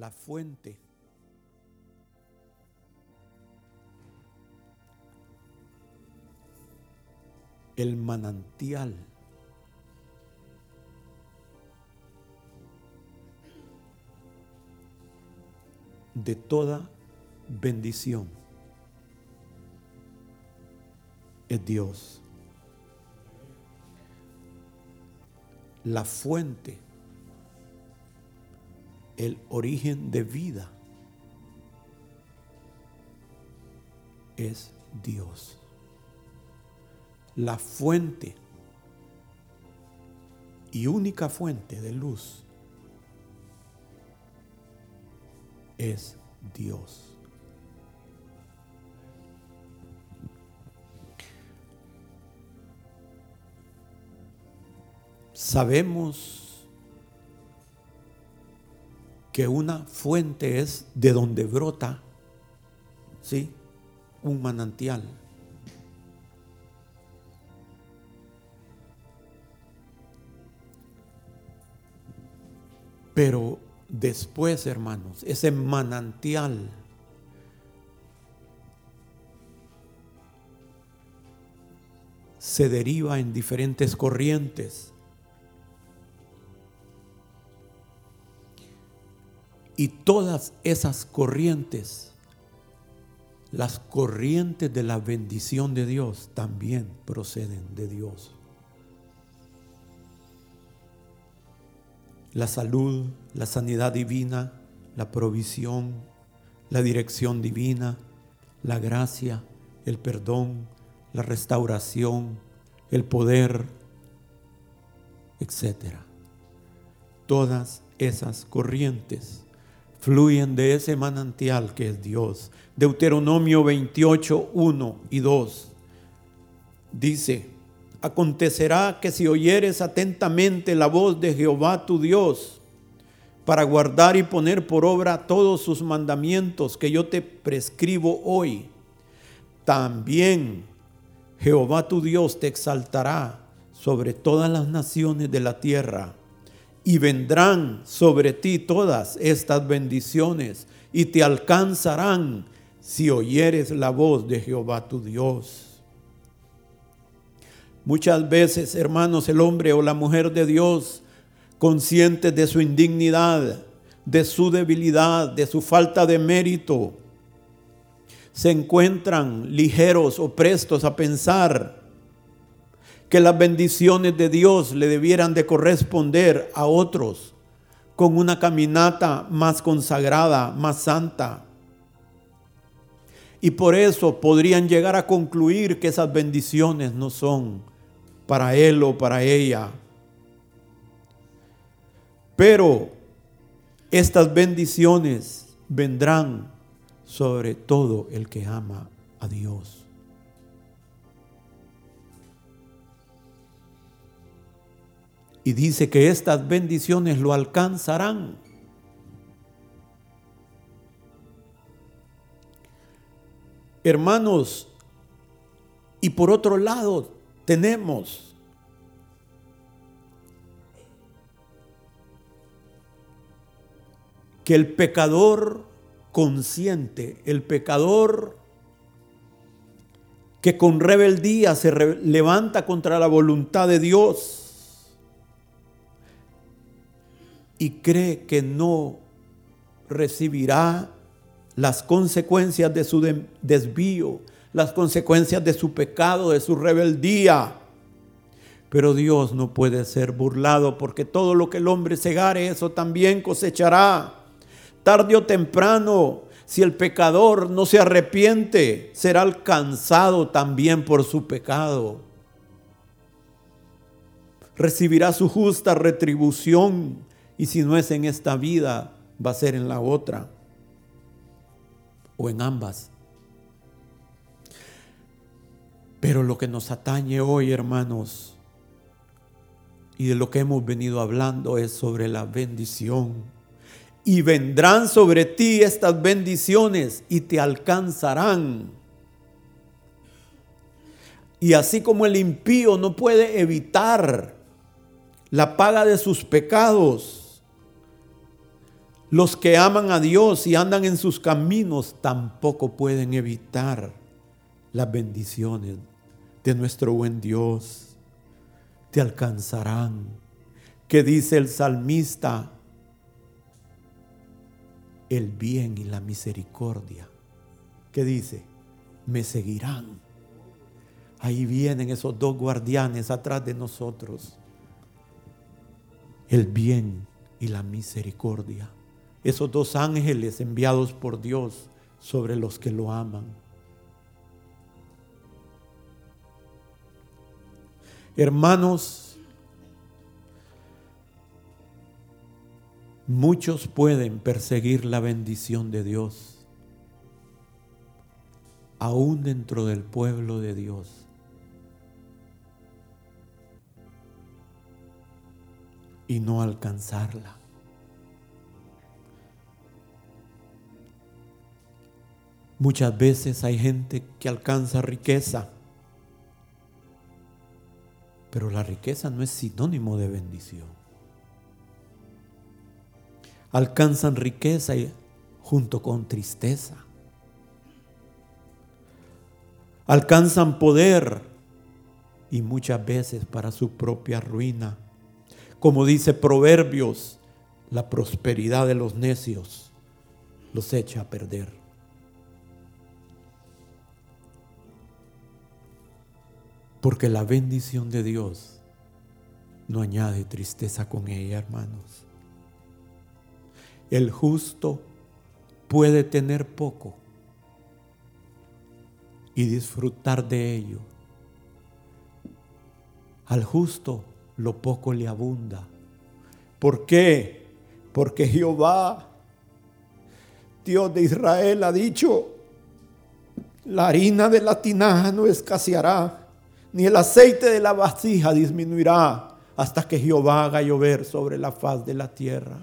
la fuente. El manantial. de toda bendición es Dios. La fuente, el origen de vida es Dios. La fuente y única fuente de luz es Dios. Sabemos que una fuente es de donde brota, ¿sí? Un manantial. Pero después, hermanos, ese manantial se deriva en diferentes corrientes. Y todas esas corrientes, las corrientes de la bendición de Dios, también proceden de Dios. La salud, la sanidad divina, la provisión, la dirección divina, la gracia, el perdón, la restauración, el poder, etc. Todas esas corrientes fluyen de ese manantial que es Dios. Deuteronomio 28, 1 y 2 dice, acontecerá que si oyeres atentamente la voz de Jehová tu Dios, para guardar y poner por obra todos sus mandamientos que yo te prescribo hoy, también Jehová tu Dios te exaltará sobre todas las naciones de la tierra y vendrán sobre ti todas estas bendiciones y te alcanzarán si oyeres la voz de Jehová tu Dios. Muchas veces, hermanos, el hombre o la mujer de Dios, conscientes de su indignidad, de su debilidad, de su falta de mérito, se encuentran ligeros o prestos a pensar que las bendiciones de Dios le debieran de corresponder a otros con una caminata más consagrada, más santa. Y por eso podrían llegar a concluir que esas bendiciones no son para él o para ella. Pero estas bendiciones vendrán sobre todo el que ama a Dios. Y dice que estas bendiciones lo alcanzarán. Hermanos, y por otro lado tenemos que el pecador consciente, el pecador que con rebeldía se levanta contra la voluntad de Dios y cree que no recibirá las consecuencias de su desvío, las consecuencias de su pecado, de su rebeldía. Pero Dios no puede ser burlado porque todo lo que el hombre segare, eso también cosechará. Tarde o temprano, si el pecador no se arrepiente, será alcanzado también por su pecado. Recibirá su justa retribución y si no es en esta vida, va a ser en la otra o en ambas. Pero lo que nos atañe hoy, hermanos, y de lo que hemos venido hablando es sobre la bendición y vendrán sobre ti estas bendiciones y te alcanzarán. Y así como el impío no puede evitar la paga de sus pecados, Los que aman a Dios y andan en sus caminos tampoco pueden evitar las bendiciones de nuestro buen Dios. Te alcanzarán. Que dice el salmista, el bien y la misericordia. ¿Qué dice? Me seguirán. Ahí vienen esos dos guardianes atrás de nosotros. El bien y la misericordia. Esos dos ángeles enviados por Dios sobre los que lo aman. Hermanos, muchos pueden perseguir la bendición de Dios, aún dentro del pueblo de Dios. y no alcanzarla. Muchas veces hay gente que alcanza riqueza, pero la riqueza no es sinónimo de bendición. Alcanzan riqueza junto con tristeza. Alcanzan poder y muchas veces para su propia ruina. Como dice Proverbios, la prosperidad de los necios los echa a perder. Porque la bendición de Dios no añade tristeza con ella, hermanos. El justo puede tener poco y disfrutar de ello. Al justo lo poco le abunda. ¿Por qué? Porque Jehová, Dios de Israel, ha dicho, la harina de la tinaja no escaseará ni el aceite de la vasija disminuirá hasta que Jehová haga llover sobre la faz de la tierra.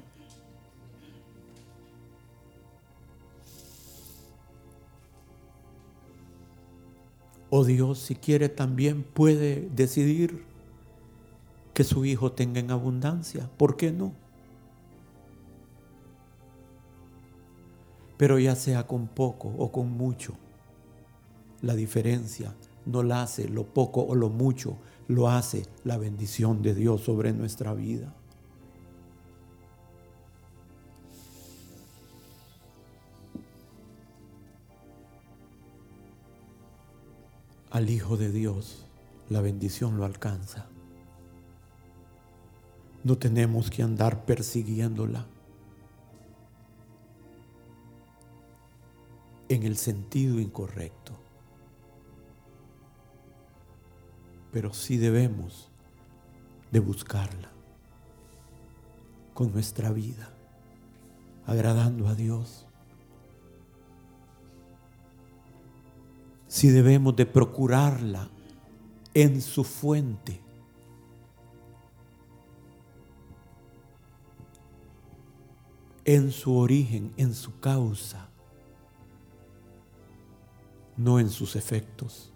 O oh Dios, si quiere, también puede decidir que su hijo tenga en abundancia. ¿Por qué no? Pero ya sea con poco o con mucho, la diferencia no la hace lo poco o lo mucho, lo hace la bendición de Dios sobre nuestra vida. Al Hijo de Dios la bendición lo alcanza. No tenemos que andar persiguiéndola en el sentido incorrecto. Pero sí debemos de buscarla con nuestra vida, agradando a Dios. Si debemos de procurarla en su fuente. en su origen, en su causa, no en sus efectos.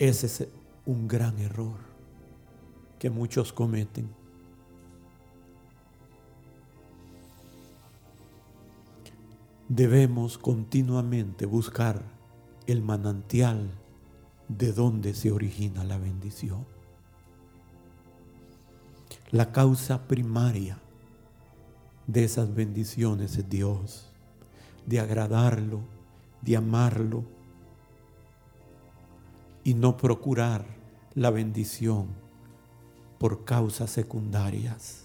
Ese es un gran error que muchos cometen. Debemos continuamente buscar el manantial de donde se origina la bendición. La causa primaria de esas bendiciones es Dios, de agradarlo, de amarlo, y no procurar la bendición por causas secundarias.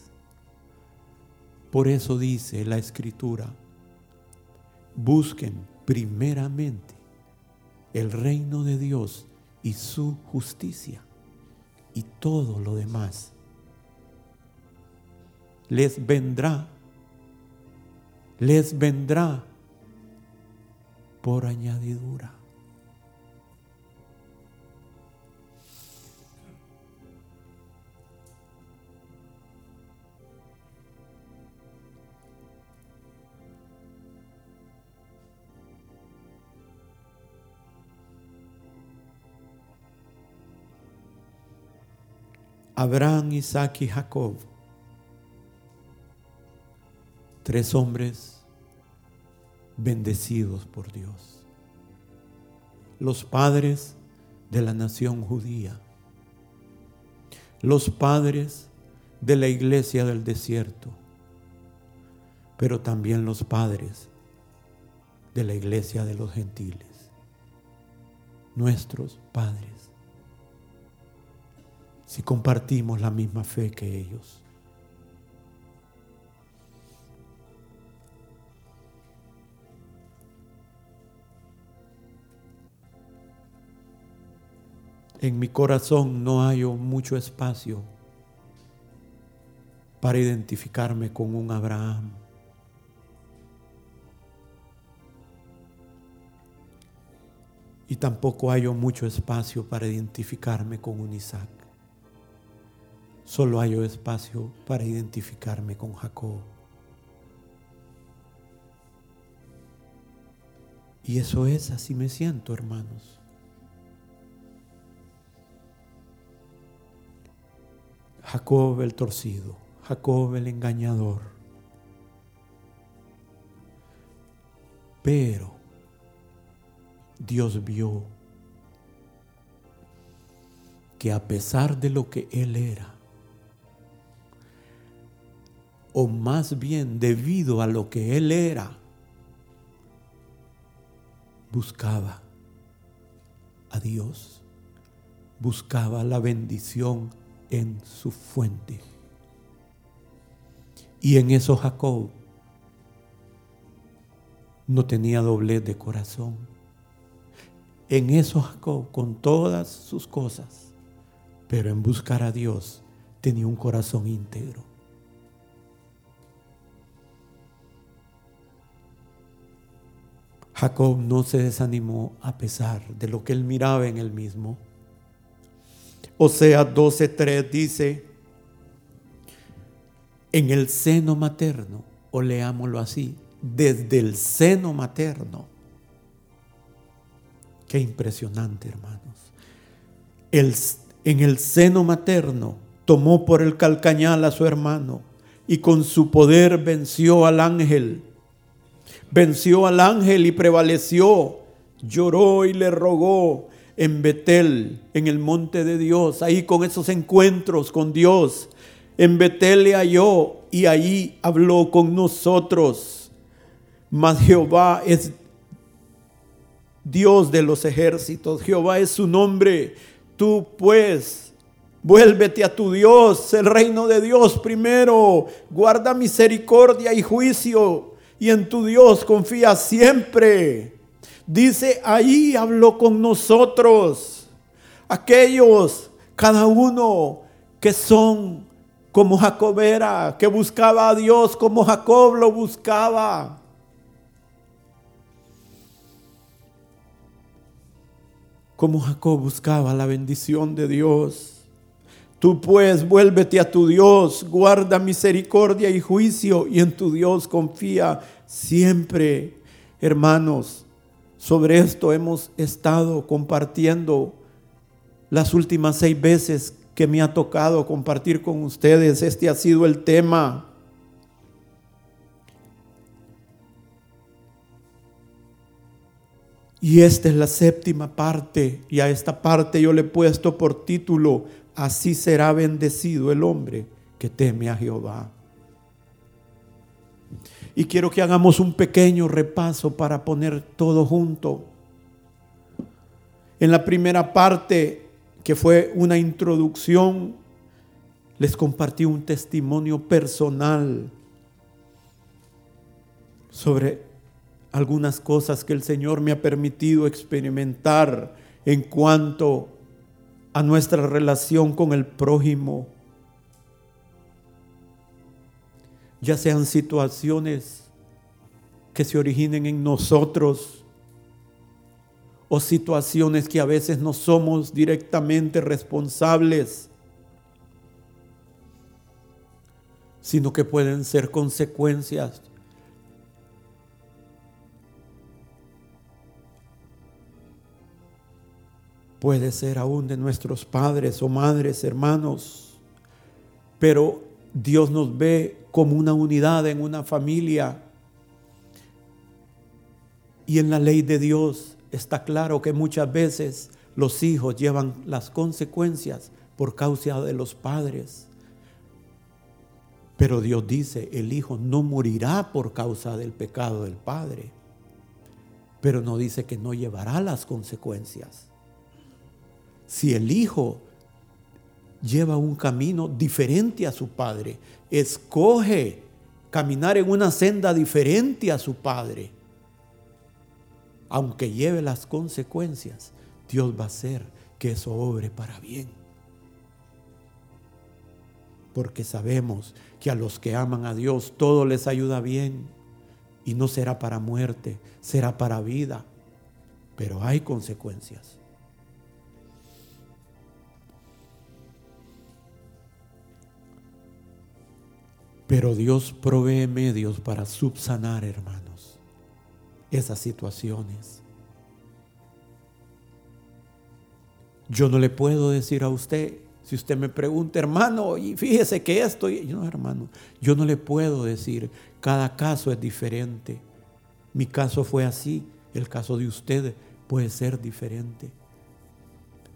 Por eso dice la escritura, busquen primeramente el reino de Dios y su justicia y todo lo demás les vendrá, les vendrá por añadidura. Abraham, Isaac y Jacob Tres hombres bendecidos por Dios. Los padres de la nación judía. Los padres de la iglesia del desierto. Pero también los padres de la iglesia de los gentiles. Nuestros padres. Si compartimos la misma fe que ellos. en mi corazón no hay mucho espacio para identificarme con un Abraham. Y tampoco hay mucho espacio para identificarme con un Isaac. Solo hay espacio para identificarme con Jacob. Y eso es, así me siento, hermanos. Jacob el torcido, Jacob el engañador. Pero Dios vio que a pesar de lo que él era, o más bien debido a lo que él era, buscaba a Dios, buscaba la bendición en su fuente. Y en eso Jacob no tenía doblez de corazón. En eso Jacob, con todas sus cosas, pero en buscar a Dios, tenía un corazón íntegro. Jacob no se desanimó a pesar de lo que él miraba en él mismo. Osea 12:3 dice, en el seno materno, o leámoslo así, desde el seno materno. Qué impresionante, hermanos. El, en el seno materno tomó por el calcañal a su hermano y con su poder venció al ángel. Venció al ángel y prevaleció. Lloró y le rogó en Betel, en el monte de Dios, ahí con esos encuentros con Dios. En Betel le halló y ahí habló con nosotros. Mas Jehová es Dios de los ejércitos, Jehová es su nombre. Tú pues, vuélvete a tu Dios, el reino de Dios primero. Guarda misericordia y juicio y en tu Dios confía siempre. Dice, ahí habló con nosotros, aquellos, cada uno que son como Jacob era, que buscaba a Dios como Jacob lo buscaba. Como Jacob buscaba la bendición de Dios. Tú pues vuélvete a tu Dios, guarda misericordia y juicio y en tu Dios confía siempre. Hermanos, sobre esto hemos estado compartiendo las últimas seis veces que me ha tocado compartir con ustedes. Este ha sido el tema. Y esta es la séptima parte, y a esta parte yo le he puesto por título, así será bendecido el hombre que teme a Jehová. Y quiero que hagamos un pequeño repaso para poner todo junto. En la primera parte, que fue una introducción, les compartí un testimonio personal sobre algunas cosas que el Señor me ha permitido experimentar en cuanto a nuestra relación con el prójimo. Ya sean situaciones que se originen en nosotros o situaciones que a veces no somos directamente responsables, sino que pueden ser consecuencias puede ser aún de nuestros padres o madres, hermanos, pero Dios nos ve como una unidad en una familia. Y en la ley de Dios está claro que muchas veces los hijos llevan las consecuencias por causa de los padres. Pero Dios dice, el hijo no morirá por causa del pecado del padre. Pero no dice que no llevará las consecuencias. Si el hijo lleva un camino diferente a su padre, escoge caminar en una senda diferente a su padre, aunque lleve las consecuencias, Dios va a hacer que eso obre para bien. Porque sabemos que a los que aman a Dios todo les ayuda bien y no será para muerte, será para vida, pero hay consecuencias. Pero Dios provee medios para subsanar, hermanos, esas situaciones. Yo no le puedo decir a usted, si usted me pregunta, hermano, y fíjese que esto, y no, hermano, yo no le puedo decir, cada caso es diferente. Mi caso fue así, el caso de usted puede ser diferente.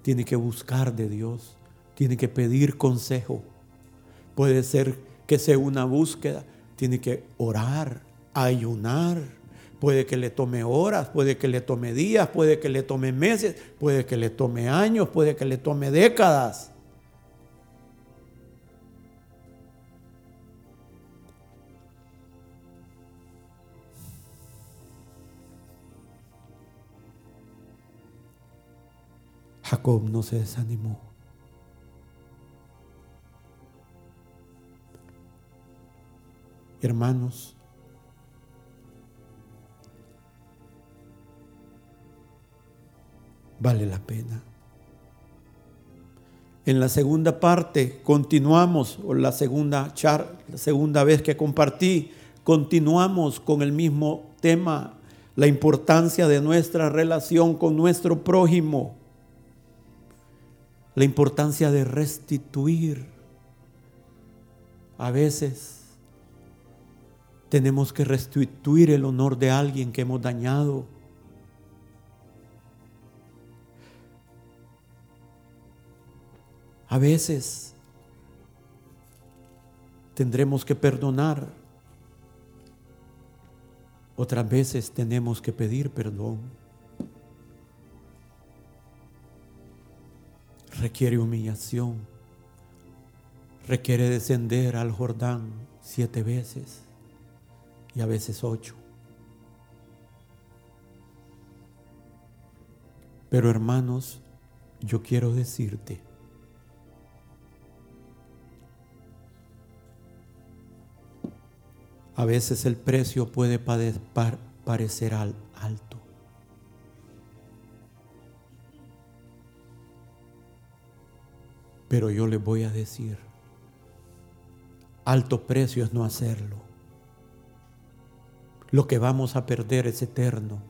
Tiene que buscar de Dios, tiene que pedir consejo. Puede ser que sea una búsqueda, tiene que orar, ayunar. Puede que le tome horas, puede que le tome días, puede que le tome meses, puede que le tome años, puede que le tome décadas. Jacob no se desanimó. Hermanos, vale la pena. En la segunda parte continuamos, o la segunda, char, la segunda vez que compartí, continuamos con el mismo tema, la importancia de nuestra relación con nuestro prójimo, la importancia de restituir. A veces tenemos que restituir el honor de alguien que hemos dañado. A veces tendremos que perdonar. Otras veces tenemos que pedir perdón. Requiere humillación. Requiere descender al Jordán siete veces y a veces ocho. Pero hermanos, yo quiero decirte, a veces el precio puede parecer alto. Pero yo le voy a decir, alto precio es no hacerlo. Lo que vamos a perder es eterno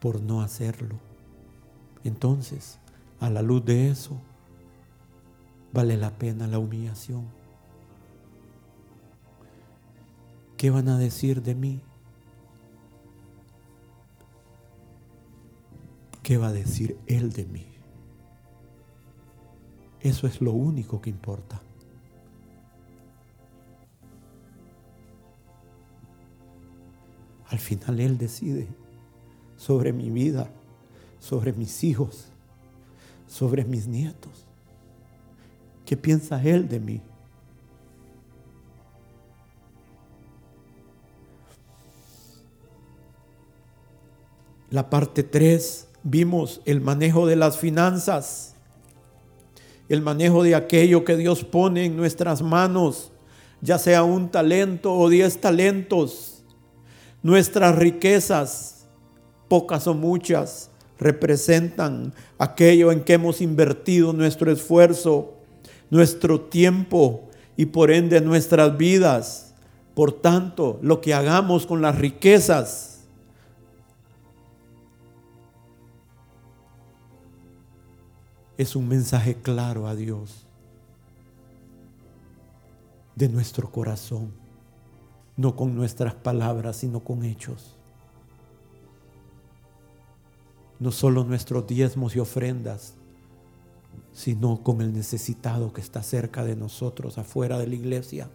por no hacerlo. Entonces, a la luz de eso, vale la pena la humillación. ¿Qué van a decir de mí? ¿Qué va a decir Él de mí? Eso es lo único que importa. Al final Él decide sobre mi vida, sobre mis hijos, sobre mis nietos. ¿Qué piensa Él de mí? La parte 3, vimos el manejo de las finanzas, el manejo de aquello que Dios pone en nuestras manos, ya sea un talento o diez talentos Nuestras riquezas, pocas o muchas, representan aquello en que hemos invertido nuestro esfuerzo, nuestro tiempo y por ende nuestras vidas. Por tanto, lo que hagamos con las riquezas es un mensaje claro a Dios. de nuestro corazón, no con nuestras palabras, sino con hechos. No solo nuestros diezmos y ofrendas, sino con el necesitado que está cerca de nosotros, afuera de la iglesia.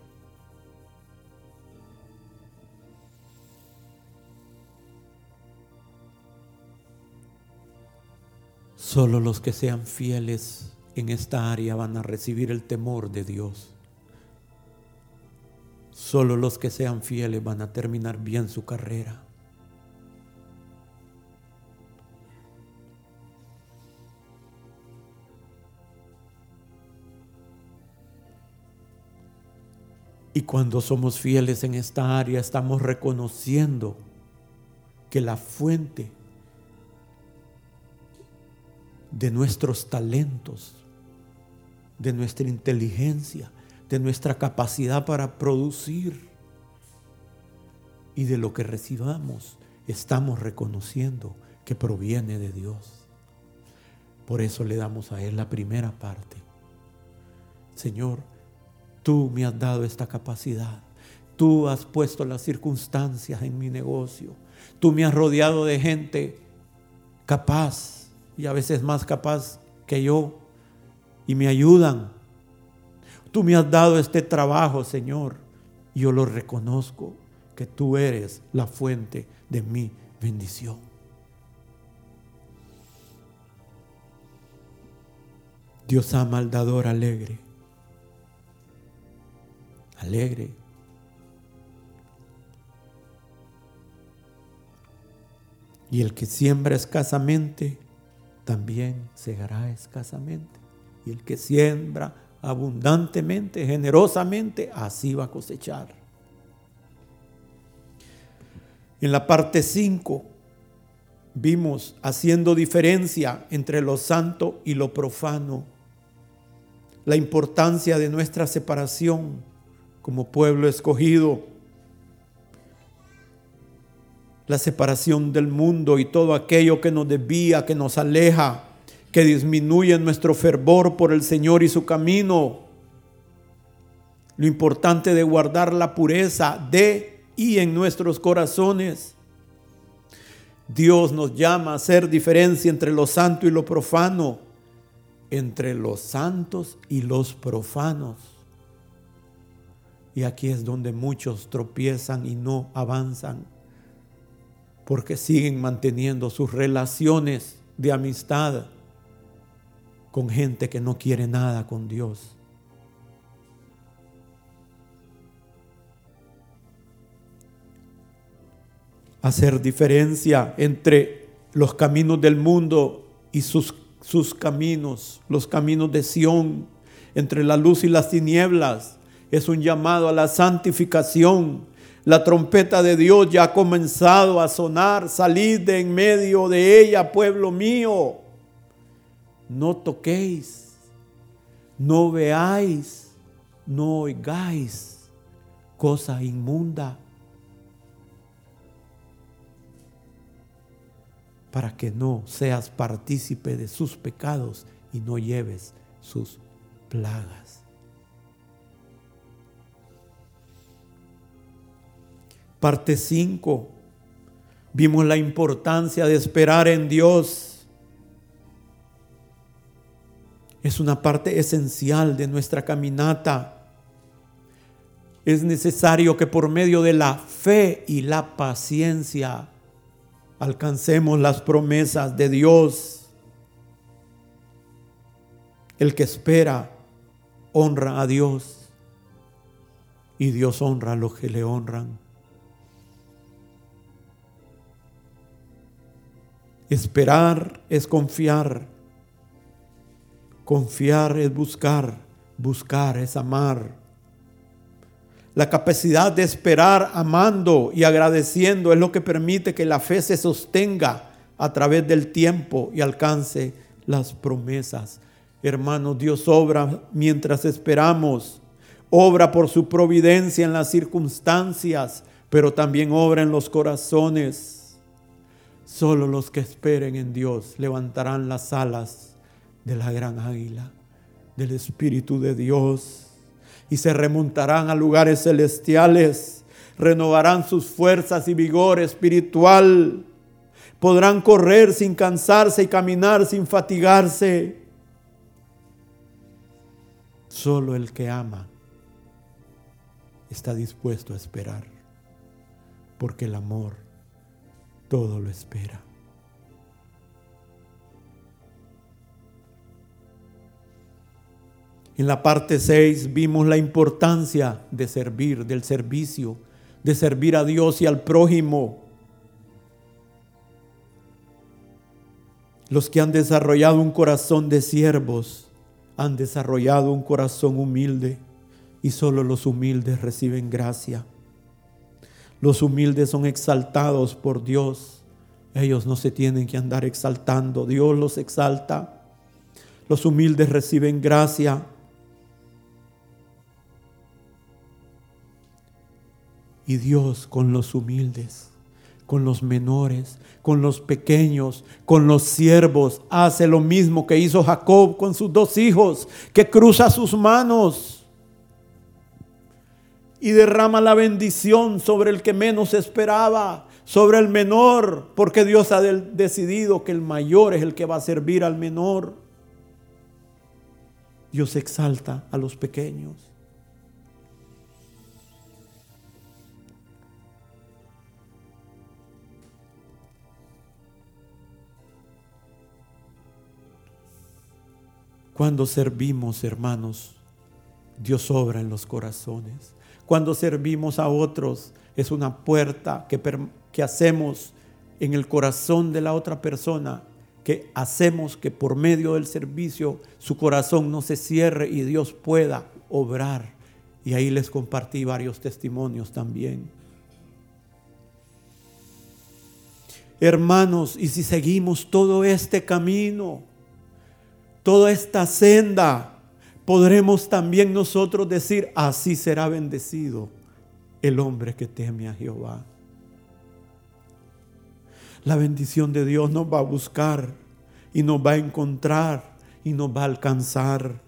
Solo los que sean fieles en esta área van a recibir el temor de Dios. Solo los que sean fieles van a terminar bien su carrera. Y cuando somos fieles en esta área, estamos reconociendo que la fuente de nuestros talentos, de nuestra inteligencia, de nuestra capacidad para producir y de lo que recibamos, estamos reconociendo que proviene de Dios. Por eso le damos a Él la primera parte. Señor, Tú me has dado esta capacidad. Tú has puesto las circunstancias en mi negocio. Tú me has rodeado de gente capaz y a veces más capaz que yo y me ayudan. Tú me has dado este trabajo, Señor. Y yo lo reconozco que tú eres la fuente de mi bendición. Dios ama al dador alegre alegre. Y el que siembra escasamente, también segará escasamente. Y el que siembra abundantemente, generosamente, así va a cosechar. En la parte 5 vimos haciendo diferencia entre lo santo y lo profano, la importancia de nuestra separación como pueblo escogido, la separación del mundo y todo aquello que nos desvía, que nos aleja, que disminuye nuestro fervor por el Señor y su camino. Lo importante de guardar la pureza de y en nuestros corazones. Dios nos llama a hacer diferencia entre lo santo y lo profano, entre los santos y los profanos. Y aquí es donde muchos tropiezan y no avanzan, porque siguen manteniendo sus relaciones de amistad con gente que no quiere nada con Dios. Hacer diferencia entre los caminos del mundo y sus, sus caminos, los caminos de Sión, entre la luz y las tinieblas es un llamado a la santificación. La trompeta de Dios ya ha comenzado a sonar. Salid de en medio de ella, pueblo mío. No toquéis, no veáis, no oigáis cosa inmunda. Para que no seas partícipe de sus pecados y no lleves sus plagas. Parte 5. Vimos la importancia de esperar en Dios. Es una parte esencial de nuestra caminata. Es necesario que por medio de la fe y la paciencia alcancemos las promesas de Dios. El que espera honra a Dios y Dios honra a los que le honran. Esperar es confiar. Confiar es buscar. Buscar es amar. La capacidad de esperar amando y agradeciendo es lo que permite que la fe se sostenga a través del tiempo y alcance las promesas. Hermanos, Dios obra mientras esperamos. Obra por su providencia en las circunstancias, pero también obra en los corazones. Solo los que esperen en Dios levantarán las alas de la gran águila, del Espíritu de Dios. y se remontarán a lugares celestiales, renovarán sus fuerzas y vigor espiritual, podrán correr sin cansarse y caminar sin fatigarse. Solo el que ama está dispuesto a esperar, porque el amor todo lo espera. En la parte 6 vimos la importancia de servir, del servicio, de servir a Dios y al prójimo. Los que han desarrollado un corazón de siervos han desarrollado un corazón humilde y solo los humildes reciben gracia. Los humildes son exaltados por Dios. Ellos no se tienen que andar exaltando, Dios los exalta. Los humildes reciben gracia. Y Dios con los humildes, con los menores, con los pequeños, con los siervos, hace lo mismo que hizo Jacob con sus dos hijos, que cruza sus manos y derrama la bendición sobre el que menos esperaba, sobre el menor, porque Dios ha decidido que el mayor es el que va a servir al menor. Dios exalta a los pequeños. Cuando servimos, hermanos, Dios obra en los corazones. Cuando servimos a otros, es una puerta que, hacemos en el corazón de la otra persona, que hacemos que por medio del servicio su corazón no se cierre y Dios pueda obrar. Y ahí les compartí varios testimonios también. Hermanos, y si seguimos todo este camino, toda esta senda, podremos también nosotros decir, así será bendecido el hombre que teme a Jehová. La bendición de Dios nos va a buscar y nos va a encontrar y nos va a alcanzar.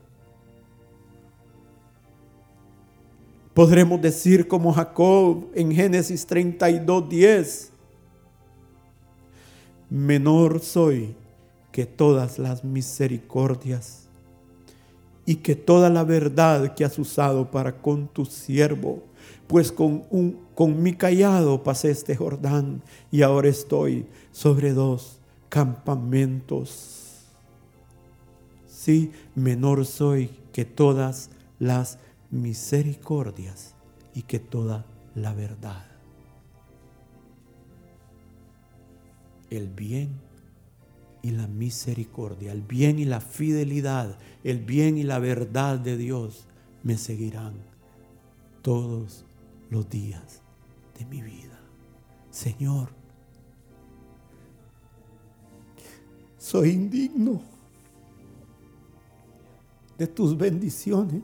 Podremos decir como Jacob en Génesis 32, 10, menor soy que todas las misericordias y que toda la verdad que has usado para con tu siervo, pues con, un, con mi callado pasé este Jordán y ahora estoy sobre dos campamentos. Sí, menor soy que todas las misericordias y que toda la verdad. El bien y la misericordia, el bien y la fidelidad, el bien y la verdad de Dios me seguirán todos los días de mi vida. Señor, soy indigno de tus bendiciones,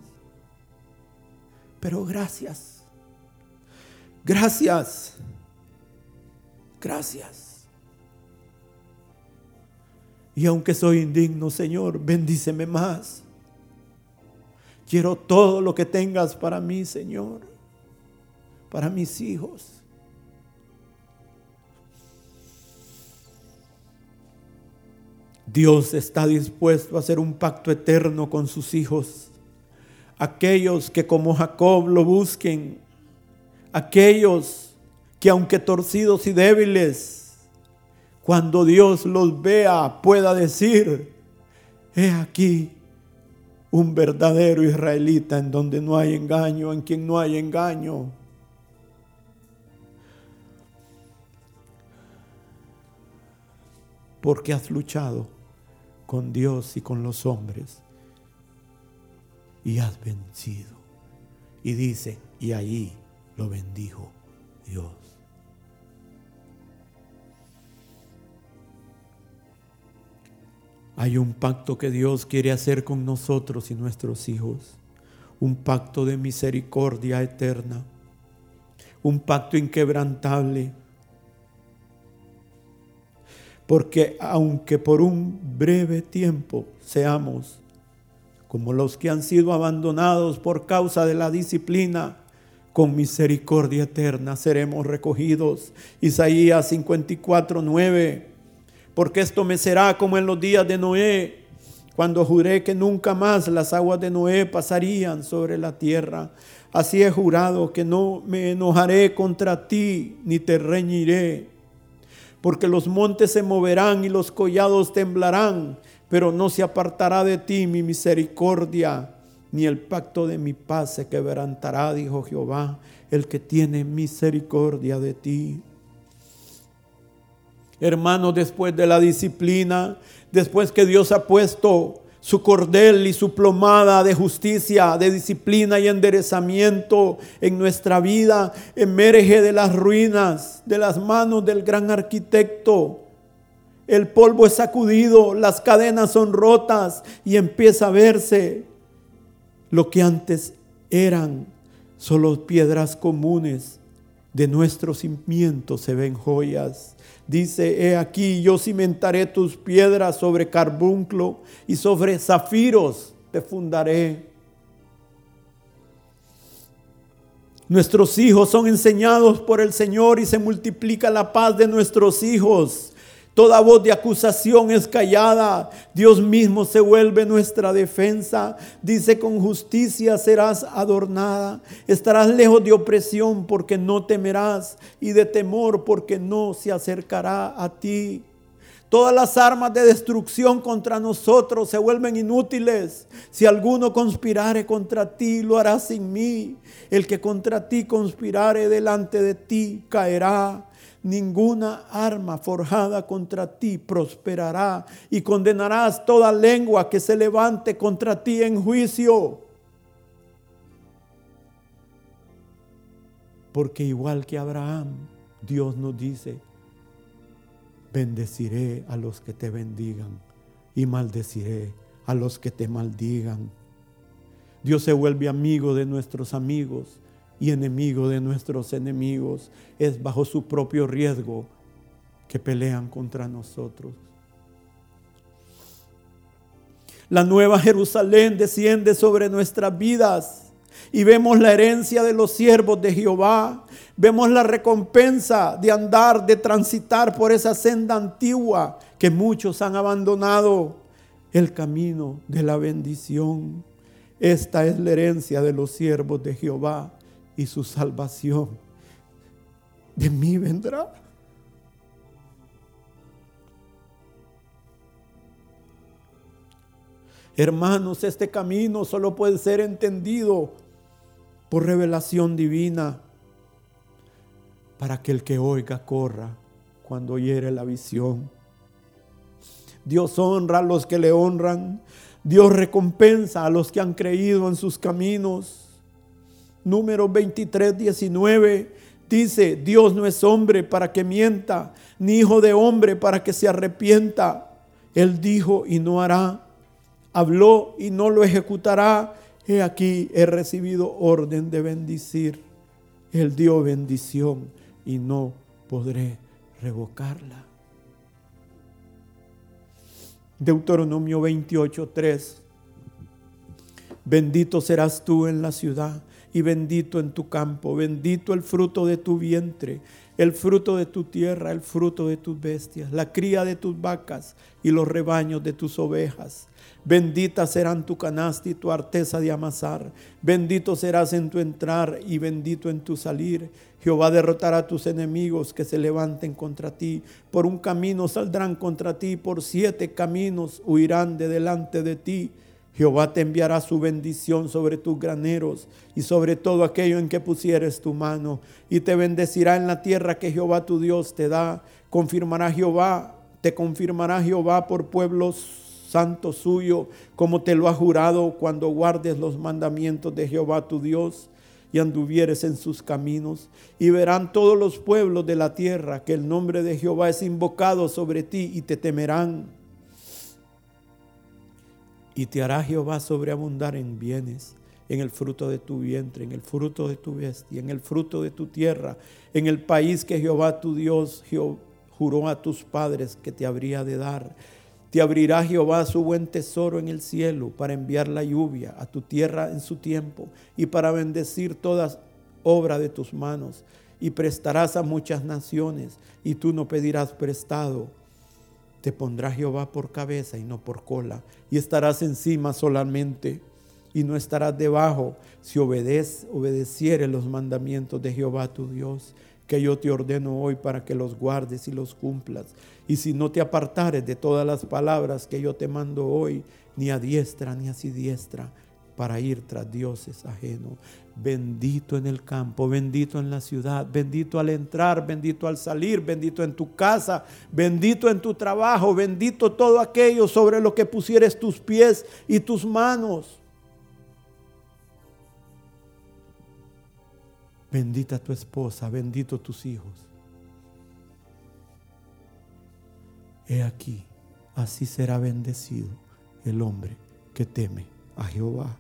pero gracias, gracias, gracias y aunque soy indigno, Señor, bendíceme más. Quiero todo lo que tengas para mí, Señor, para mis hijos. Dios está dispuesto a hacer un pacto eterno con sus hijos. Aquellos que como Jacob lo busquen. Aquellos que aunque torcidos y débiles, cuando Dios los vea, pueda decir, he aquí un verdadero israelita en donde no hay engaño, en quien no hay engaño. Porque has luchado con Dios y con los hombres y has vencido. Y dice, y ahí lo bendijo Dios. Hay un pacto que Dios quiere hacer con nosotros y nuestros hijos. Un pacto de misericordia eterna. Un pacto inquebrantable. Porque aunque por un breve tiempo seamos como los que han sido abandonados por causa de la disciplina, con misericordia eterna seremos recogidos. Isaías 54, 9. Porque esto me será como en los días de Noé, cuando juré que nunca más las aguas de Noé pasarían sobre la tierra. Así he jurado que no me enojaré contra ti, ni te reñiré. Porque los montes se moverán y los collados temblarán, pero no se apartará de ti mi misericordia, ni el pacto de mi paz se quebrantará, dijo Jehová, el que tiene misericordia de ti. Hermanos, después de la disciplina, después que Dios ha puesto su cordel y su plomada de justicia, de disciplina y enderezamiento en nuestra vida, emerge de las ruinas, de las manos del gran arquitecto. El polvo es sacudido, las cadenas son rotas y empieza a verse lo que antes eran solo piedras comunes. De nuestros cimientos se ven joyas. Dice, he aquí, yo cimentaré tus piedras sobre carbunclo y sobre zafiros te fundaré. Nuestros hijos son enseñados por el Señor y se multiplica la paz de nuestros hijos. Toda voz de acusación es callada. Dios mismo se vuelve nuestra defensa. Dice, con justicia serás adornada. Estarás lejos de opresión porque no temerás y de temor porque no se acercará a ti. Todas las armas de destrucción contra nosotros se vuelven inútiles. Si alguno conspirare contra ti, lo hará sin mí. El que contra ti conspirare delante de ti caerá ninguna arma forjada contra ti prosperará y condenarás toda lengua que se levante contra ti en juicio. Porque igual que Abraham, Dios nos dice, bendeciré a los que te bendigan y maldeciré a los que te maldigan. Dios se vuelve amigo de nuestros amigos y enemigo de nuestros enemigos. Es bajo su propio riesgo que pelean contra nosotros. La nueva Jerusalén desciende sobre nuestras vidas y vemos la herencia de los siervos de Jehová. Vemos la recompensa de andar, de transitar por esa senda antigua que muchos han abandonado, el camino de la bendición. Esta es la herencia de los siervos de Jehová y su salvación de mí vendrá. Hermanos, este camino solo puede ser entendido por revelación divina para que el que oiga corra cuando oyere la visión. Dios honra a los que le honran. Dios recompensa a los que han creído en sus caminos. Número 23, 19 dice, Dios no es hombre para que mienta, ni hijo de hombre para que se arrepienta. Él dijo y no hará, habló y no lo ejecutará. He aquí, he recibido orden de bendecir. Él dio bendición y no podré revocarla. Deuteronomio 28, 3. Bendito serás tú en la ciudad y bendito en tu campo, bendito el fruto de tu vientre, el fruto de tu tierra, el fruto de tus bestias, la cría de tus vacas y los rebaños de tus ovejas. Bendita serán tu canasta y tu arteza de amasar. Bendito serás en tu entrar y bendito en tu salir. Jehová derrotará a tus enemigos que se levanten contra ti. Por un camino saldrán contra ti, por siete caminos huirán de delante de ti. Jehová te enviará su bendición sobre tus graneros y sobre todo aquello en que pusieres tu mano, y te bendecirá en la tierra que Jehová tu Dios te da. Confirmará Jehová, te confirmará Jehová por pueblo santo suyo, como te lo ha jurado cuando guardes los mandamientos de Jehová tu Dios y anduvieres en sus caminos. Y verán todos los pueblos de la tierra que el nombre de Jehová es invocado sobre ti y te temerán y te hará Jehová sobreabundar en bienes, en el fruto de tu vientre, en el fruto de tu bestia, en el fruto de tu tierra, en el país que Jehová tu Dios juró a tus padres que te habría de dar. Te abrirá Jehová su buen tesoro en el cielo para enviar la lluvia a tu tierra en su tiempo y para bendecir toda obra de tus manos. Y prestarás a muchas naciones y tú no pedirás prestado. Te pondrá Jehová por cabeza y no por cola y estarás encima solamente y no estarás debajo si obedeces, obedecieres los mandamientos de Jehová tu Dios que yo te ordeno hoy para que los guardes y los cumplas. Y si no te apartares de todas las palabras que yo te mando hoy, ni a diestra ni a siniestra, para ir tras dioses ajenos. Bendito en el campo, bendito en la ciudad, bendito al entrar, bendito al salir, bendito en tu casa, bendito en tu trabajo, bendito todo aquello sobre lo que pusieres tus pies y tus manos. Bendita tu esposa, bendito tus hijos. He aquí, así será bendecido el hombre que teme a Jehová.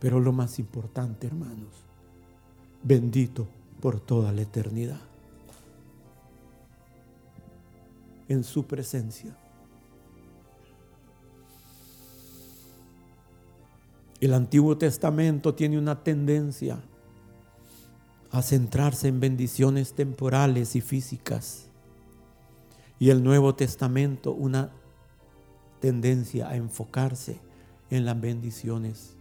Pero lo más importante, hermanos, bendito por toda la eternidad. En su presencia. El Antiguo Testamento tiene una tendencia a centrarse en bendiciones temporales y físicas. Y el Nuevo Testamento una tendencia a enfocarse en las bendiciones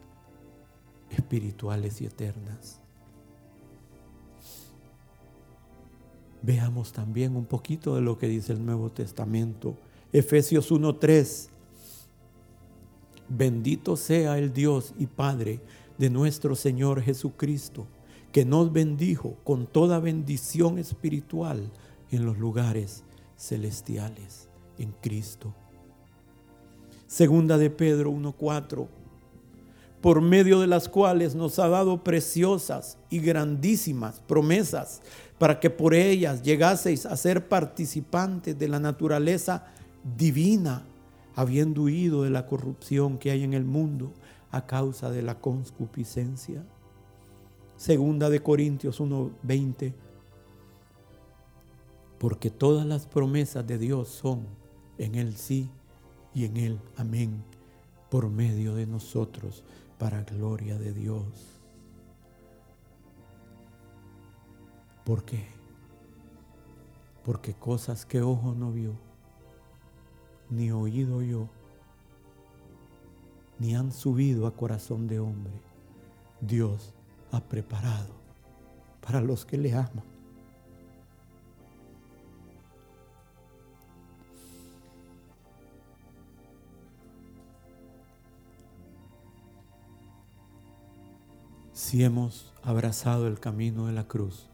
espirituales y eternas. Veamos también un poquito de lo que dice el Nuevo Testamento. Efesios 1.3 Bendito sea el Dios y Padre de nuestro Señor Jesucristo, que nos bendijo con toda bendición espiritual en los lugares celestiales en Cristo. Segunda de Pedro 1:4, por medio de las cuales nos ha dado preciosas y grandísimas promesas, para que por ellas llegaseis a ser participantes de la naturaleza divina habiendo huido de la corrupción que hay en el mundo a causa de la concupiscencia. Segunda de Corintios 1:20. Porque todas las promesas de Dios son en el sí y en el amén por medio de nosotros para gloria de Dios. ¿Por qué? Porque cosas que ojo no vio ni oído yo, ni han subido a corazón de hombre, Dios ha preparado para los que le aman. Si hemos abrazado el camino de la cruz,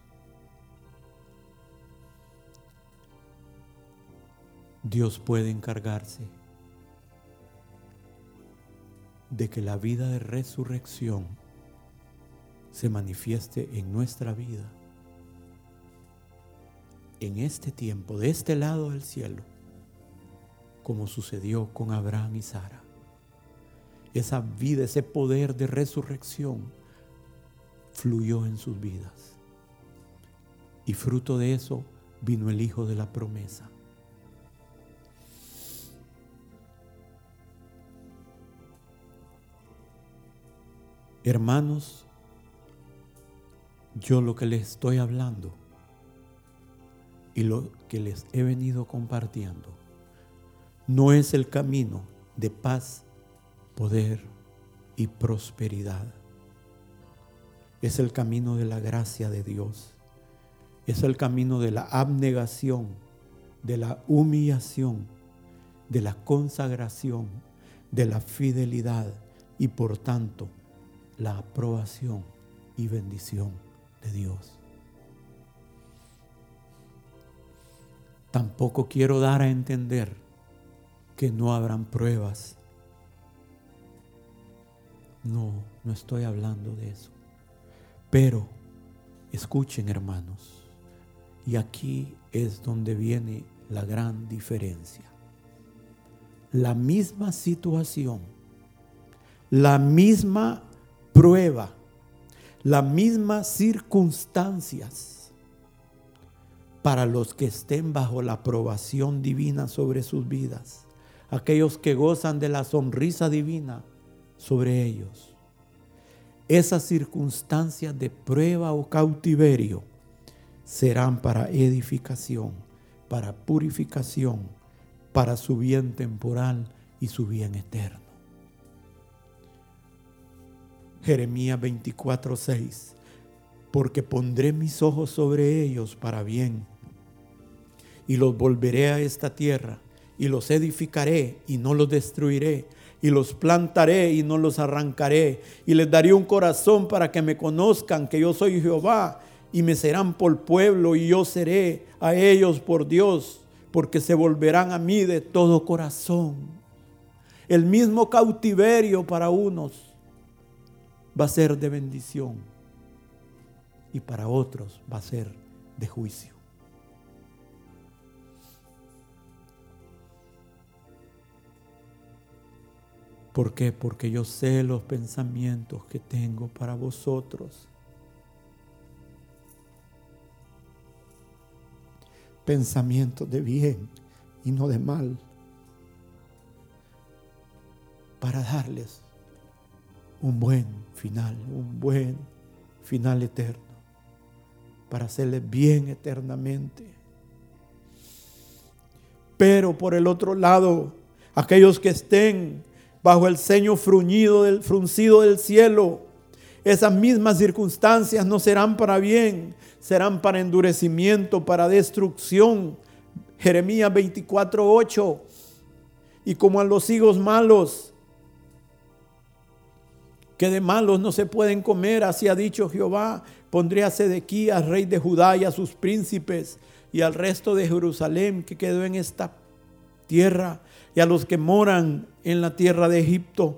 Dios puede encargarse de que la vida de resurrección se manifieste en nuestra vida, en este tiempo, de este lado del cielo, como sucedió con Abraham y Sara. Esa vida, ese poder de resurrección fluyó en sus vidas. Y fruto de eso vino el Hijo de la promesa Hermanos, yo lo que les estoy hablando y lo que les he venido compartiendo no es el camino de paz, poder y prosperidad. Es el camino de la gracia de Dios. Es el camino de la abnegación, de la humillación, de la consagración, de la fidelidad y por tanto la aprobación y bendición de Dios. Tampoco quiero dar a entender que no habrán pruebas. No, no estoy hablando de eso. Pero escuchen hermanos, y aquí es donde viene la gran diferencia. La misma situación, la misma prueba, las mismas circunstancias para los que estén bajo la aprobación divina sobre sus vidas, aquellos que gozan de la sonrisa divina sobre ellos. Esas circunstancias de prueba o cautiverio serán para edificación, para purificación, para su bien temporal y su bien eterno. Jeremías 24:6 Porque pondré mis ojos sobre ellos para bien y los volveré a esta tierra y los edificaré y no los destruiré y los plantaré y no los arrancaré y les daré un corazón para que me conozcan que yo soy Jehová y me serán por pueblo y yo seré a ellos por Dios porque se volverán a mí de todo corazón. El mismo cautiverio para unos va a ser de bendición y para otros va a ser de juicio. ¿Por qué? Porque yo sé los pensamientos que tengo para vosotros. Pensamientos de bien y no de mal. Para darles un buen final, un buen final eterno. Para hacerles bien eternamente. Pero por el otro lado, aquellos que estén bajo el ceño fruñido del, fruncido del cielo. Esas mismas circunstancias no serán para bien, serán para endurecimiento, para destrucción. Jeremías 24:8. Y como a los higos malos, que de malos no se pueden comer, así ha dicho Jehová, pondré a Sedequías, rey de Judá, y a sus príncipes, y al resto de Jerusalén que quedó en esta tierra, y a los que moran en la tierra de Egipto,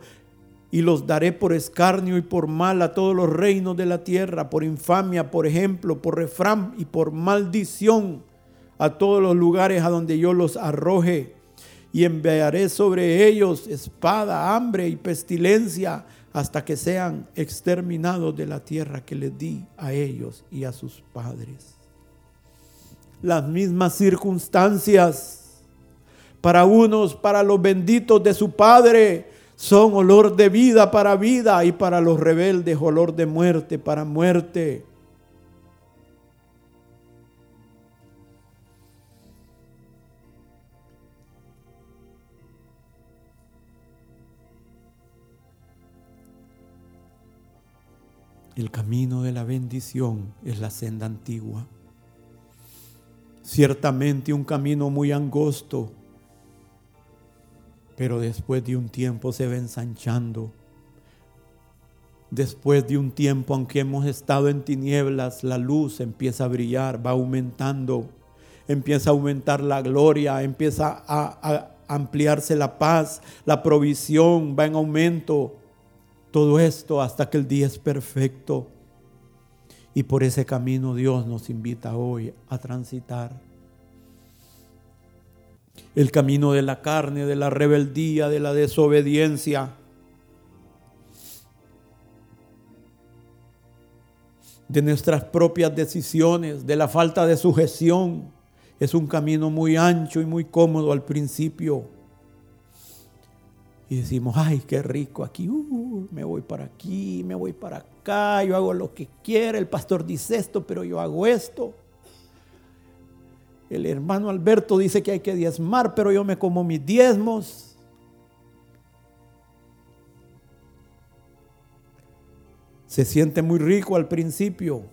y los daré por escarnio y por mal a todos los reinos de la tierra, por infamia, por ejemplo, por refrán y por maldición a todos los lugares a donde yo los arroje. Y enviaré sobre ellos espada, hambre y pestilencia hasta que sean exterminados de la tierra que les di a ellos y a sus padres. Las mismas circunstancias para unos, para los benditos de su Padre, son olor de vida para vida y para los rebeldes olor de muerte para muerte. El camino de la bendición es la senda antigua. Ciertamente un camino muy angosto pero después de un tiempo se va ensanchando. Después de un tiempo, aunque hemos estado en tinieblas, la luz empieza a brillar, va aumentando, empieza a aumentar la gloria, empieza a, ampliarse la paz, la provisión va en aumento. Todo esto hasta que el día es perfecto. Y por ese camino Dios nos invita hoy a transitar el camino de la carne, de la rebeldía, de la desobediencia. de nuestras propias decisiones, de la falta de sujeción. Es un camino muy ancho y muy cómodo al principio. Y decimos, ay, qué rico aquí, uh, me voy para aquí, me voy para acá, yo hago lo que quiera, el pastor dice esto, pero yo hago esto. El hermano Alberto dice que hay que diezmar, pero yo me como mis diezmos. Se siente muy rico al principio,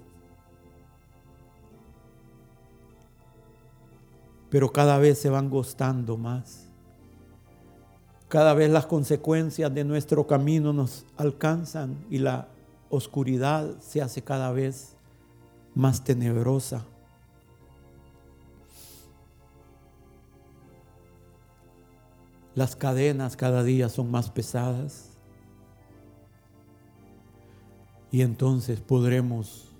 pero cada vez se van gustando más. Cada vez las consecuencias de nuestro camino nos alcanzan y la oscuridad se hace cada vez más tenebrosa. Las cadenas cada día son más pesadas. Y entonces podremos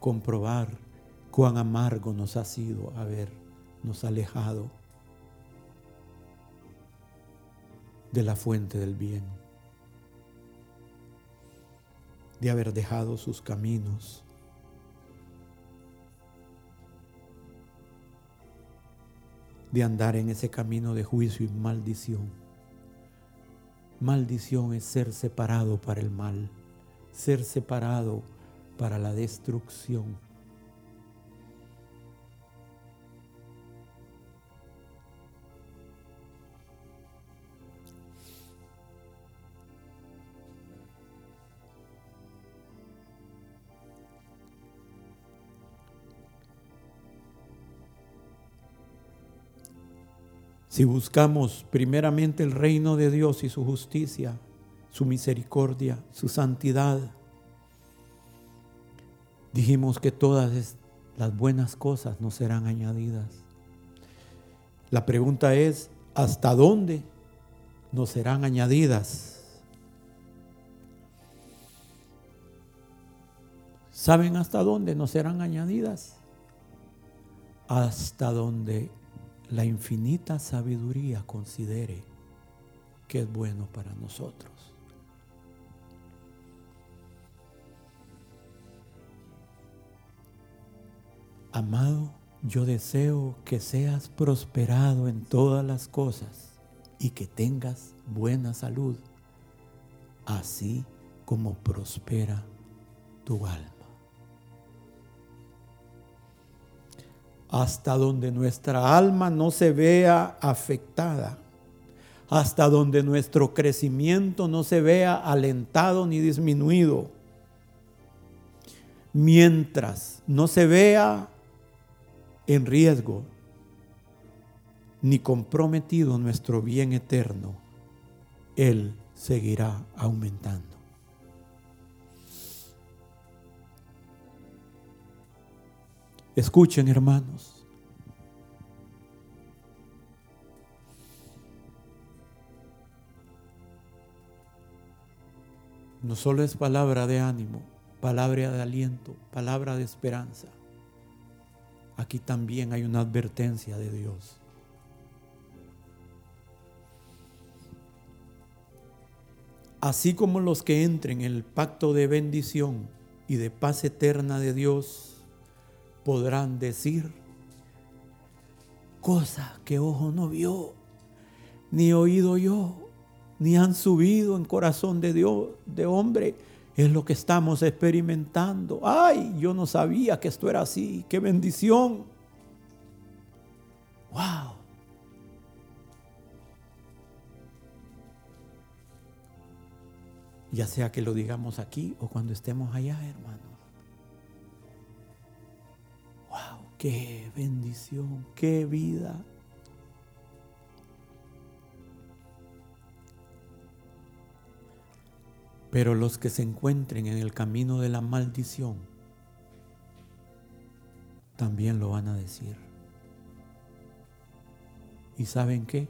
comprobar cuán amargo nos ha sido habernos alejado de la fuente del bien, de haber dejado sus caminos. De andar en ese camino de juicio y maldición. Maldición es ser separado para el mal, ser separado para la destrucción. Si buscamos primeramente el reino de Dios y su justicia, su misericordia, su santidad, dijimos que todas las buenas cosas nos serán añadidas. La pregunta es, ¿hasta dónde nos serán añadidas? ¿Saben hasta dónde nos serán añadidas? Hasta donde la infinita sabiduría considere que es bueno para nosotros. Amado, yo deseo que seas prosperado en todas las cosas y que tengas buena salud, así como prospera tu alma. Hasta donde nuestra alma no se vea afectada, hasta donde nuestro crecimiento no se vea alentado ni disminuido, mientras no se vea en riesgo ni comprometido nuestro bien eterno, Él seguirá aumentando. Escuchen, hermanos. No solo es palabra de ánimo, palabra de aliento, palabra de esperanza. Aquí también hay una advertencia de Dios. Así como los que entren en el pacto de bendición y de paz eterna de Dios podrán decir cosas que ojo no vio, ni oído yo, ni han subido en corazón de Dios, de hombre. Es lo que estamos experimentando. Ay, yo no sabía que esto era así. Qué bendición. Wow. Ya sea que lo digamos aquí o cuando estemos allá, hermano. Qué bendición, qué vida. Pero los que se encuentren en el camino de la maldición también lo van a decir. ¿Y saben qué?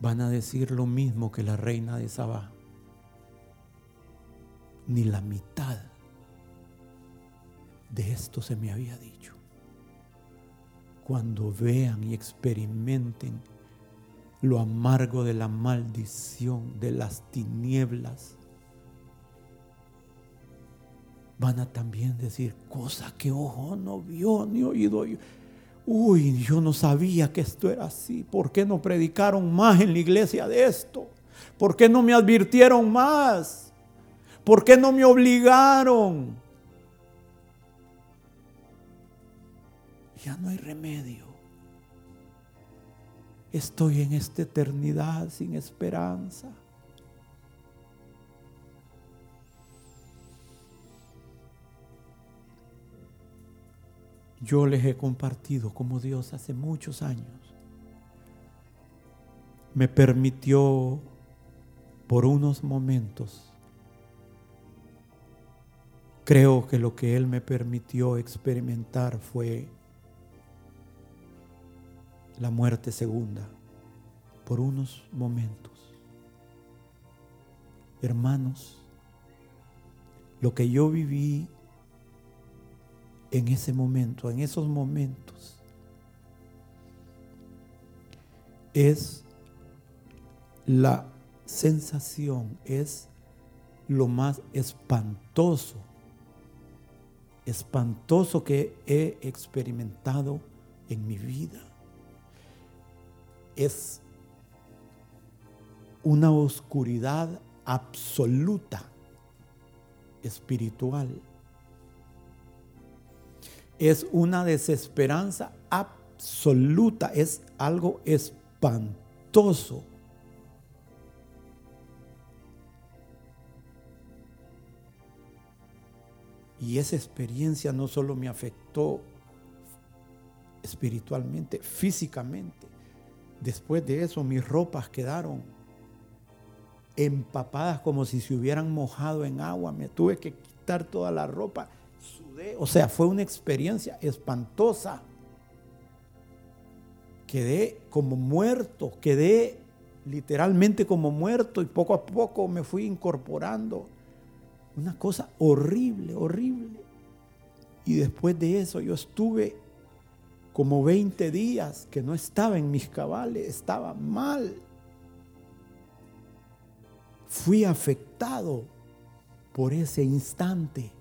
Van a decir lo mismo que la reina de Sabá. Ni la mitad de esto se me había dicho. Cuando vean y experimenten lo amargo de la maldición, de las tinieblas, van a también decir cosas que ojo no vio ni oído. Uy, yo no sabía que esto era así. ¿Por qué no predicaron más en la iglesia de esto? ¿Por qué no me advirtieron más? ¿Por qué no me obligaron? Ya no hay remedio. Estoy en esta eternidad sin esperanza. Yo les he compartido como Dios hace muchos años me permitió por unos momentos Creo que lo que Él me permitió experimentar fue la muerte segunda por unos momentos. Hermanos, lo que yo viví en ese momento, en esos momentos, es la sensación, es lo más espantoso, espantoso que he experimentado en mi vida es una oscuridad absoluta espiritual. Es una desesperanza absoluta, es algo espantoso. Y esa experiencia no solo me afectó espiritualmente, físicamente. Después de eso mis ropas quedaron empapadas como si se hubieran mojado en agua. Me tuve que quitar toda la ropa. Sudé. O sea, fue una experiencia espantosa. Quedé como muerto, quedé literalmente como muerto y poco a poco me fui incorporando. Una cosa horrible, horrible. Y después de eso yo estuve como 20 días que no estaba en mis cabales, estaba mal. Fui afectado por ese instante.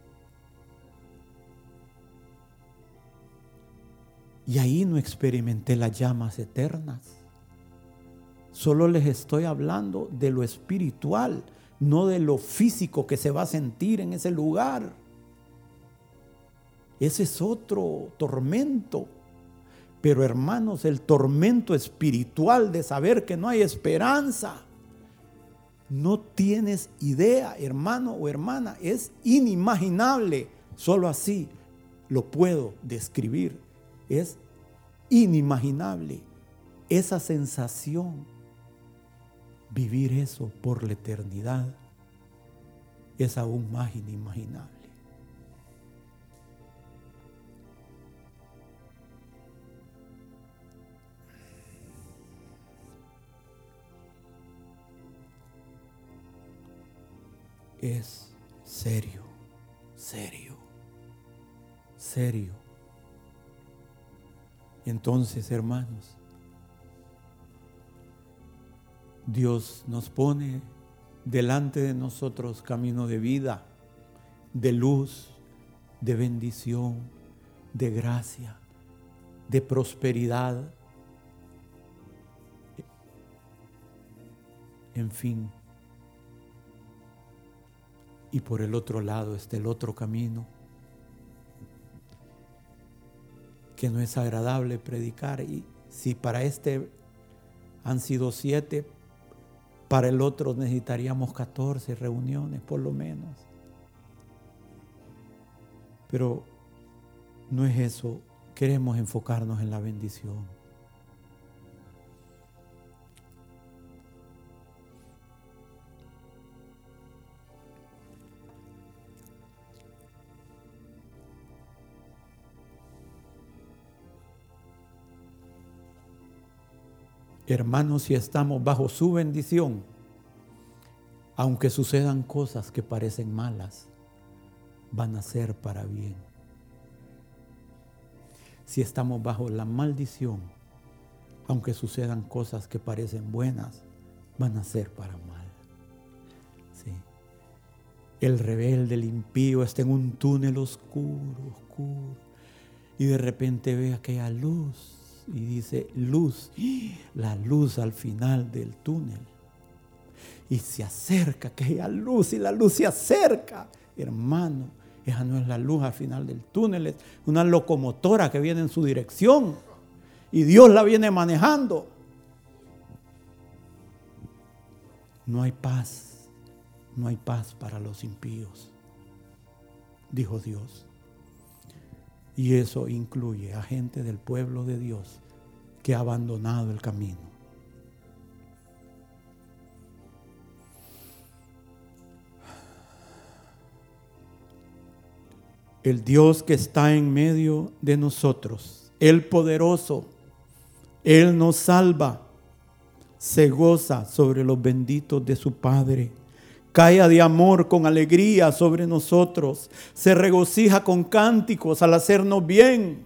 Y ahí no experimenté las llamas eternas. Solo les estoy hablando de lo espiritual, no de lo físico que se va a sentir en ese lugar. Ese es otro tormento. Pero hermanos, el tormento espiritual de saber que no hay esperanza, no tienes idea, hermano o hermana, es inimaginable. Solo así lo puedo describir. Es inimaginable esa sensación vivir eso por la eternidad es aún más inimaginable. Es serio, serio, serio. Entonces, hermanos, Dios nos pone delante de nosotros camino de vida, de luz, de bendición, de gracia, de prosperidad. En fin. Y por el otro lado está el otro camino, que no es agradable predicar. Y si para este han sido siete, para el otro necesitaríamos 14 reuniones por lo menos. Pero no es eso. Queremos enfocarnos en la bendición. Hermanos, si estamos bajo su bendición, aunque sucedan cosas que parecen malas, van a ser para bien. Si estamos bajo la maldición, aunque sucedan cosas que parecen buenas, van a ser para mal. El rebelde, el impío, está en un túnel oscuro, oscuro, y de repente ve aquella luz y dice luz, la luz al final del túnel. Y se acerca aquella luz y la luz se acerca. Hermano, esa no es la luz al final del túnel, es una locomotora que viene en su dirección y Dios la viene manejando. No hay paz, no hay paz para los impíos, dijo Dios. Y eso incluye a gente del pueblo de Dios que ha abandonado el camino. El Dios que está en medio de nosotros, el poderoso, Él nos salva, se goza sobre los benditos de su Padre cae de amor con alegría sobre nosotros, se regocija con cánticos al hacernos bien.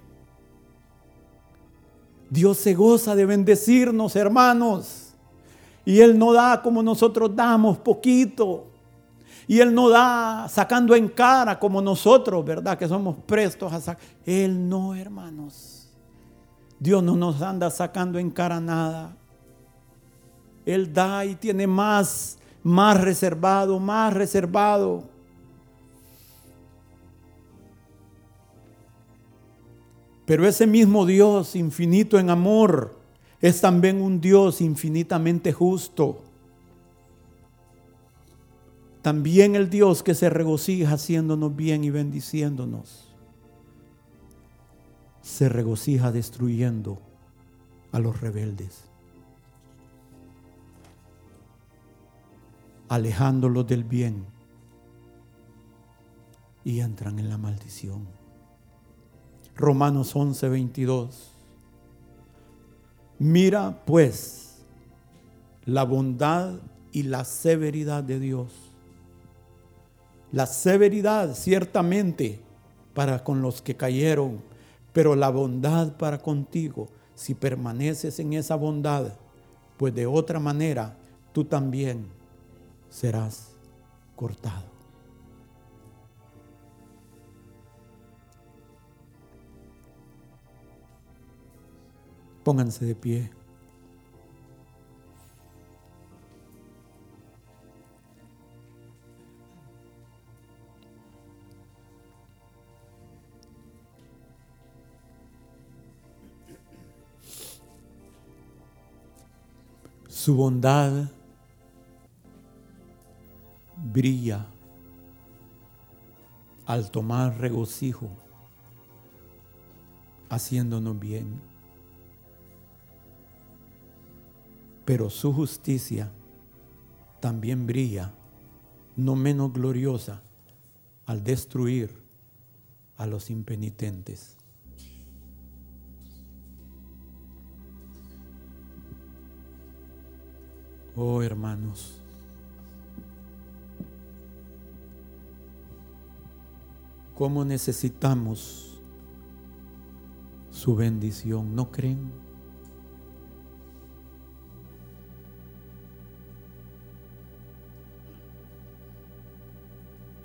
Dios se goza de bendecirnos, hermanos. Y Él no da como nosotros damos, poquito. Y Él no da sacando en cara como nosotros, ¿verdad? Que somos prestos a sacar. Él no, hermanos. Dios no nos anda sacando en cara nada. Él da y tiene más, más reservado, más reservado. Pero ese mismo Dios infinito en amor es también un Dios infinitamente justo. También el Dios que se regocija haciéndonos bien y bendiciéndonos. Se regocija destruyendo a los rebeldes. Alejándolos del bien. Y entran en la maldición. Romanos 11, 22. Mira pues la bondad y la severidad de Dios la severidad ciertamente para con los que cayeron, pero la bondad para contigo, si permaneces en esa bondad, pues de otra manera tú también serás cortado. Pónganse de pie. Su bondad brilla al tomar regocijo, haciéndonos bien. Pero su justicia también brilla, no menos gloriosa, al destruir a los impenitentes. Oh hermanos, cómo necesitamos su bendición, ¿no creen?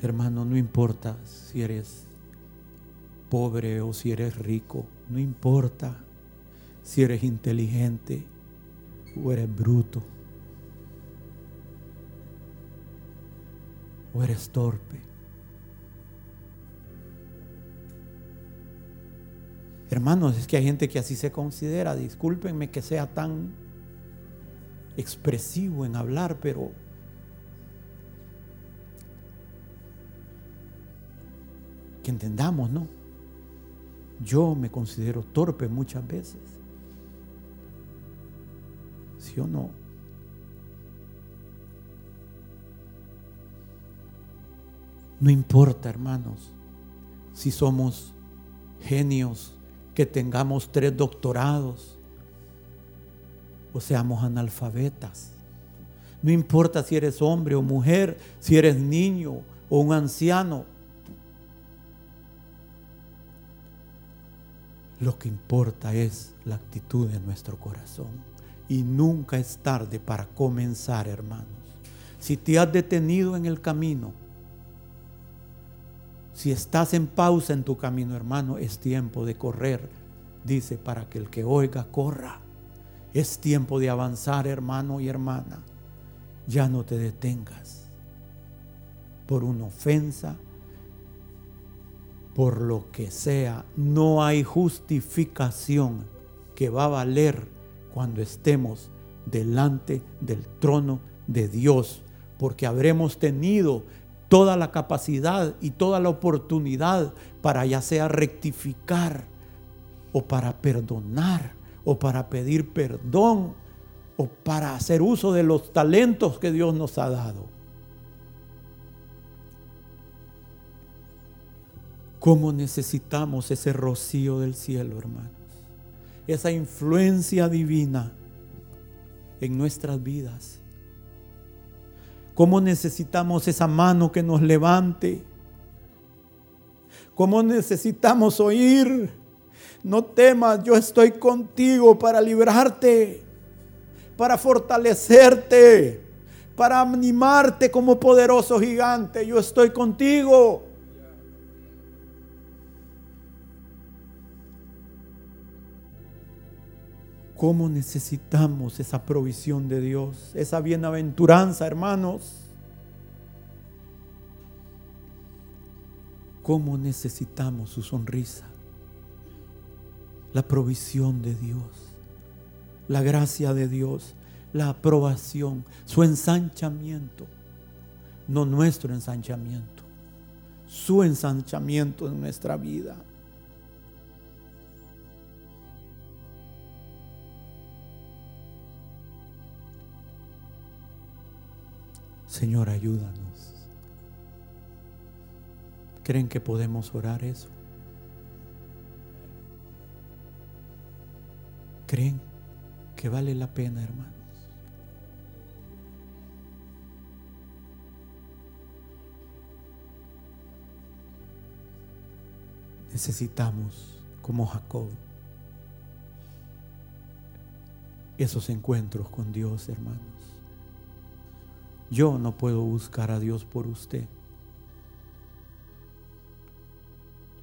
Hermano, no importa si eres pobre o si eres rico, no importa si eres inteligente o eres bruto. o eres torpe. Hermanos, es que hay gente que así se considera. Discúlpenme que sea tan expresivo en hablar, pero que entendamos, ¿no? Yo me considero torpe muchas veces. ¿Sí o no? No importa, hermanos, si somos genios, que tengamos tres doctorados o seamos analfabetas. No importa si eres hombre o mujer, si eres niño o un anciano. Lo que importa es la actitud de nuestro corazón. Y nunca es tarde para comenzar, hermanos. Si te has detenido en el camino, si estás en pausa en tu camino, hermano, es tiempo de correr. Dice, para que el que oiga, corra. Es tiempo de avanzar, hermano y hermana. Ya no te detengas por una ofensa, por lo que sea. No hay justificación que va a valer cuando estemos delante del trono de Dios, porque habremos tenido toda la capacidad y toda la oportunidad para ya sea rectificar o para perdonar o para pedir perdón o para hacer uso de los talentos que Dios nos ha dado. ¿Cómo necesitamos ese rocío del cielo, hermanos? Esa influencia divina en nuestras vidas. ¿Cómo necesitamos esa mano que nos levante? ¿Cómo necesitamos oír? No temas, yo estoy contigo para librarte, para fortalecerte, para animarte como poderoso gigante. Yo estoy contigo. Cómo necesitamos esa provisión de Dios, esa bienaventuranza, hermanos. Cómo necesitamos su sonrisa, la provisión de Dios, la gracia de Dios, la aprobación, su ensanchamiento, no nuestro ensanchamiento, su ensanchamiento en nuestra vida. Señor, ayúdanos. ¿Creen que podemos orar eso? ¿Creen que vale la pena, hermanos? Necesitamos, como Jacob, esos encuentros con Dios, hermanos. Yo no puedo buscar a Dios por usted.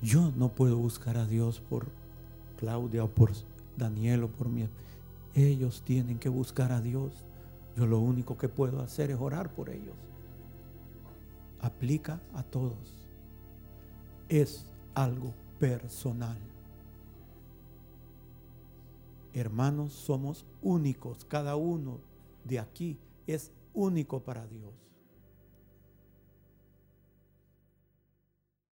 Yo no puedo buscar a Dios por Claudia o por Daniel o por mí. Ellos tienen que buscar a Dios. Yo lo único que puedo hacer es orar por ellos. Aplica a todos. Es algo personal. Hermanos, somos únicos. Cada uno de aquí es único para Dios.